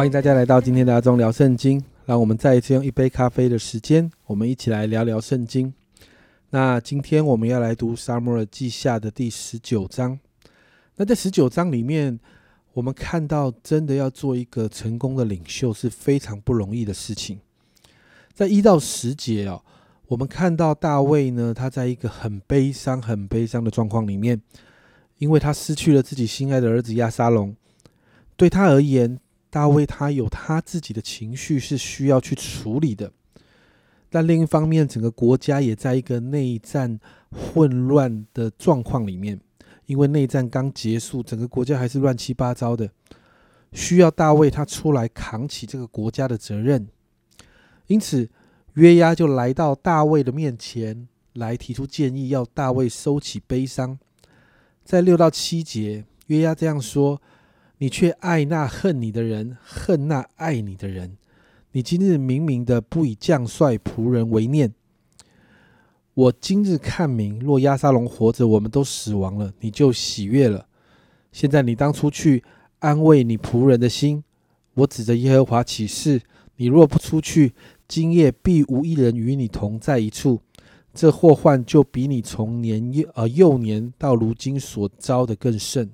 欢迎大家来到今天的阿忠聊圣经。让我们再一次用一杯咖啡的时间，我们一起来聊聊圣经。那今天我们要来读撒母耳记下的第十九章。那在十九章里面，我们看到真的要做一个成功的领袖是非常不容易的事情。在一到十节哦，我们看到大卫呢，他在一个很悲伤、很悲伤的状况里面，因为他失去了自己心爱的儿子亚沙龙。对他而言，大卫他有他自己的情绪是需要去处理的，但另一方面，整个国家也在一个内战混乱的状况里面，因为内战刚结束，整个国家还是乱七八糟的，需要大卫他出来扛起这个国家的责任。因此，约押就来到大卫的面前，来提出建议，要大卫收起悲伤。在六到七节，约押这样说。你却爱那恨你的人，恨那爱你的人。你今日明明的不以将帅仆人为念。我今日看明，若亚沙龙活着，我们都死亡了，你就喜悦了。现在你当出去安慰你仆人的心。我指着耶和华起誓，你若不出去，今夜必无一人与你同在一处。这祸患就比你从年幼呃幼年到如今所遭的更甚。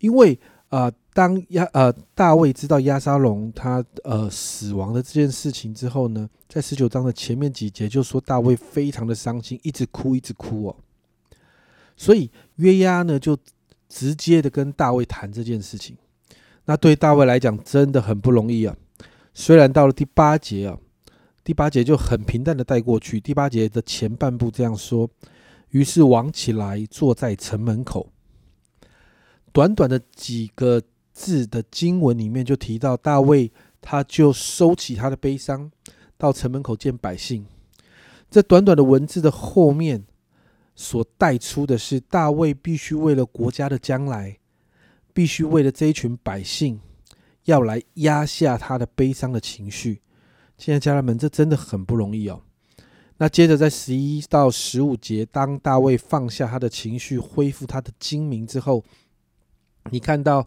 因为啊，当亚呃大卫知道亚沙龙他呃死亡的这件事情之后呢，在十九章的前面几节就说大卫非常的伤心，一直哭一直哭哦。所以约押呢就直接的跟大卫谈这件事情。那对大卫来讲真的很不容易啊。虽然到了第八节啊，第八节就很平淡的带过去。第八节的前半部这样说：于是王起来坐在城门口。短短的几个字的经文里面，就提到大卫，他就收起他的悲伤，到城门口见百姓。这短短的文字的后面，所带出的是大卫必须为了国家的将来，必须为了这一群百姓，要来压下他的悲伤的情绪。现在家人们，这真的很不容易哦。那接着在十一到十五节，当大卫放下他的情绪，恢复他的精明之后。你看到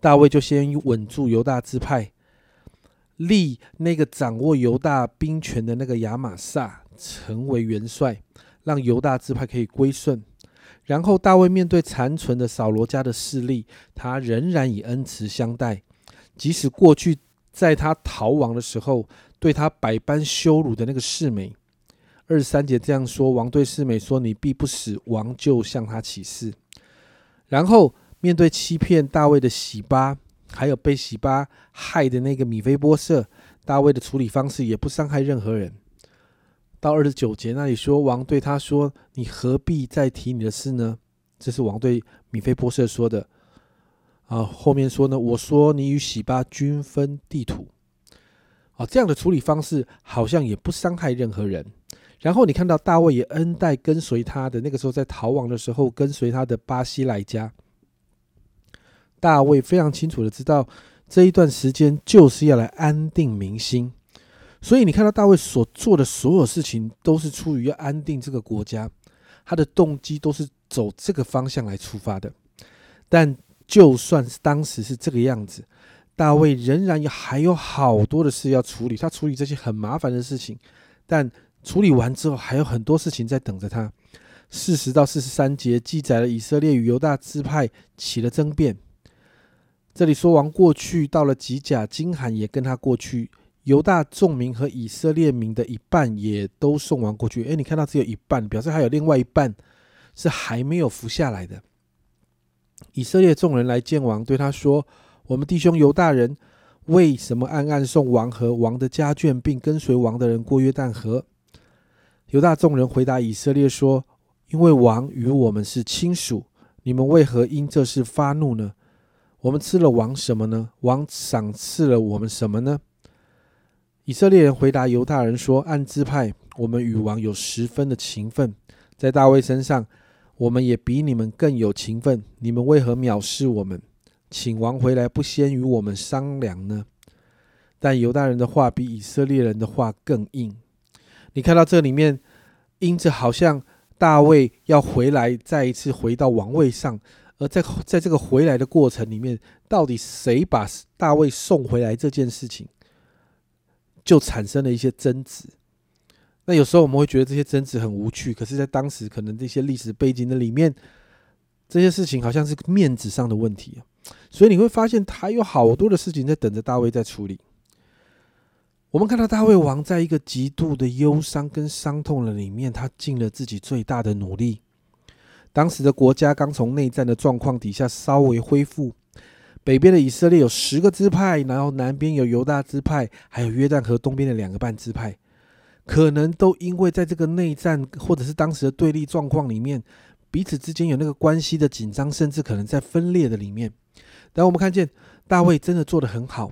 大卫就先稳住犹大支派，立那个掌握犹大兵权的那个亚玛撒成为元帅，让犹大支派可以归顺。然后大卫面对残存的扫罗家的势力，他仍然以恩慈相待，即使过去在他逃亡的时候对他百般羞辱的那个世美，二十三节这样说：王对世美说：“你必不死。”王就向他起誓，然后。面对欺骗大卫的喜巴，还有被喜巴害的那个米菲波设，大卫的处理方式也不伤害任何人。到二十九节那里说，王对他说：“你何必再提你的事呢？”这是王对米菲波设说的。啊，后面说呢，我说你与喜巴均分地土。啊，这样的处理方式好像也不伤害任何人。然后你看到大卫也恩待跟随他的那个时候在逃亡的时候跟随他的巴西来家。大卫非常清楚的知道，这一段时间就是要来安定民心，所以你看到大卫所做的所有事情，都是出于要安定这个国家，他的动机都是走这个方向来出发的。但就算是当时是这个样子，大卫仍然有还有好多的事要处理，他处理这些很麻烦的事情，但处理完之后，还有很多事情在等着他。四十到四十三节记载了以色列与犹大支派起了争辩。这里说王过去到了吉甲，金罕也跟他过去，犹大众民和以色列民的一半也都送王过去。诶，你看到只有一半，表示还有另外一半是还没有服下来的。以色列众人来见王，对他说：“我们弟兄犹大人为什么暗暗送王和王的家眷，并跟随王的人过约旦河？”犹大众人回答以色列说：“因为王与我们是亲属，你们为何因这事发怒呢？”我们吃了王什么呢？王赏赐了我们什么呢？以色列人回答犹大人说：“按支派，我们与王有十分的情分，在大卫身上，我们也比你们更有情分。你们为何藐视我们？请王回来，不先与我们商量呢？”但犹大人的话比以色列人的话更硬。你看到这里面，因着好像大卫要回来，再一次回到王位上。而在在这个回来的过程里面，到底谁把大卫送回来这件事情，就产生了一些争执。那有时候我们会觉得这些争执很无趣，可是，在当时可能这些历史背景的里面，这些事情好像是面子上的问题所以你会发现，他有好多的事情在等着大卫在处理。我们看到大卫王在一个极度的忧伤跟伤痛的里面，他尽了自己最大的努力。当时的国家刚从内战的状况底下稍微恢复，北边的以色列有十个支派，然后南边有犹大支派，还有约旦河东边的两个半支派，可能都因为在这个内战或者是当时的对立状况里面，彼此之间有那个关系的紧张，甚至可能在分裂的里面。但我们看见大卫真的做得很好，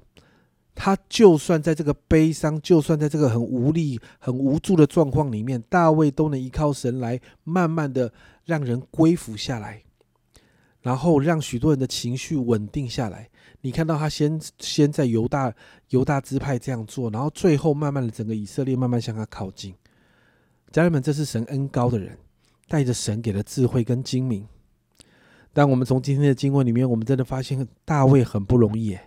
他就算在这个悲伤，就算在这个很无力、很无助的状况里面，大卫都能依靠神来慢慢的。让人归服下来，然后让许多人的情绪稳定下来。你看到他先先在犹大犹大支派这样做，然后最后慢慢的整个以色列慢慢向他靠近。家人们，这是神恩高的人，带着神给的智慧跟精明。但我们从今天的经文里面，我们真的发现大卫很不容易。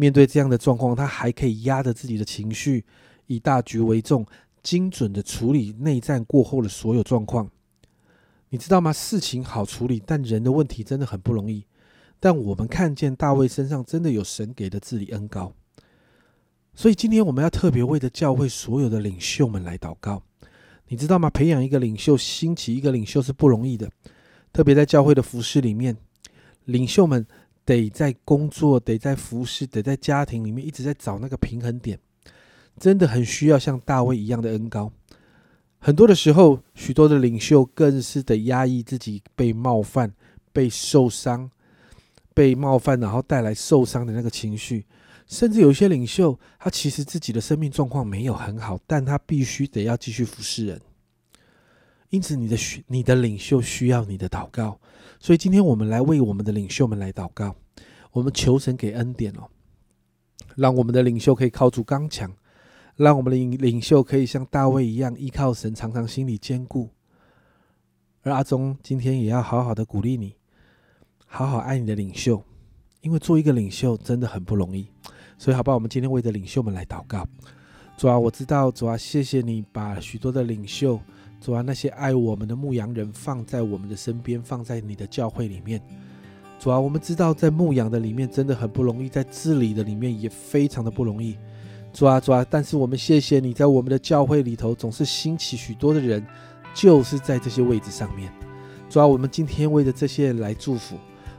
面对这样的状况，他还可以压着自己的情绪，以大局为重，精准的处理内战过后的所有状况。你知道吗？事情好处理，但人的问题真的很不容易。但我们看见大卫身上真的有神给的治理恩高，所以今天我们要特别为着教会所有的领袖们来祷告。你知道吗？培养一个领袖，兴起一个领袖是不容易的，特别在教会的服饰里面，领袖们得在工作、得在服饰、得在家庭里面一直在找那个平衡点，真的很需要像大卫一样的恩高。很多的时候，许多的领袖更是得压抑自己被冒犯、被受伤、被冒犯，然后带来受伤的那个情绪。甚至有一些领袖，他其实自己的生命状况没有很好，但他必须得要继续服侍人。因此，你的需你的领袖需要你的祷告。所以，今天我们来为我们的领袖们来祷告，我们求神给恩典哦，让我们的领袖可以靠住刚强。让我们的领领袖可以像大卫一样依靠神，常常心里坚固。而阿忠今天也要好好的鼓励你，好好爱你的领袖，因为做一个领袖真的很不容易。所以，好吧，我们今天为着领袖们来祷告。主啊，我知道，主啊，谢谢你把许多的领袖，主啊，那些爱我们的牧羊人放在我们的身边，放在你的教会里面。主啊，我们知道在牧羊的里面真的很不容易，在治理的里面也非常的不容易。主啊，主啊！但是我们谢谢你在我们的教会里头总是兴起许多的人，就是在这些位置上面。主啊，我们今天为着这些人来祝福。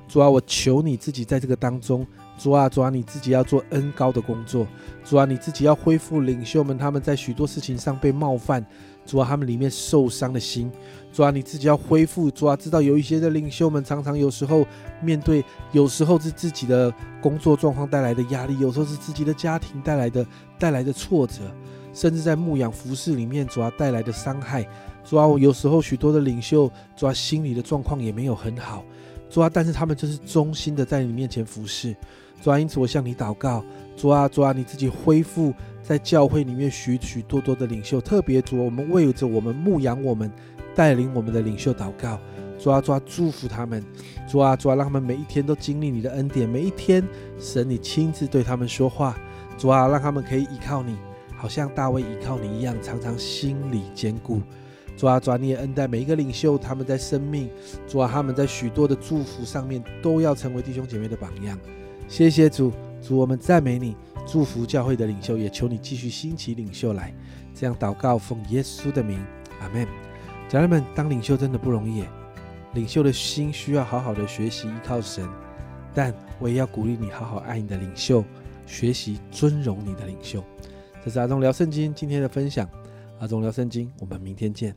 主啊，我求你自己在这个当中。主啊，主啊，你自己要做恩高的工作。主啊，你自己要恢复领袖们他们在许多事情上被冒犯。主啊，他们里面受伤的心。主啊，你自己要恢复。主啊，知道有一些的领袖们常常有时候面对，有时候是自己的工作状况带来的压力，有时候是自己的家庭带来的带来的挫折，甚至在牧养服饰里面，主啊带来的伤害。主啊，有时候许多的领袖，主啊心理的状况也没有很好。主啊，但是他们就是忠心的在你面前服侍。主啊，因此我向你祷告，主啊，主啊，你自己恢复在教会里面许许多多的领袖，特别主，我们为着我们牧养我们、带领我们的领袖祷告，主啊，主，祝福他们，主啊，主，让他们每一天都经历你的恩典，每一天神你亲自对他们说话，主啊，让他们可以依靠你，好像大卫依靠你一样，常常心里坚固。主啊，主啊，你也恩待每一个领袖，他们在生命，主啊，他们在许多的祝福上面都要成为弟兄姐妹的榜样。谢谢主，主我们赞美你，祝福教会的领袖，也求你继续兴起领袖来。这样祷告，奉耶稣的名，阿门。家人们，当领袖真的不容易，领袖的心需要好好的学习依靠神，但我也要鼓励你好好爱你的领袖，学习尊荣你的领袖。这是阿忠聊圣经今天的分享，阿忠聊圣经，我们明天见。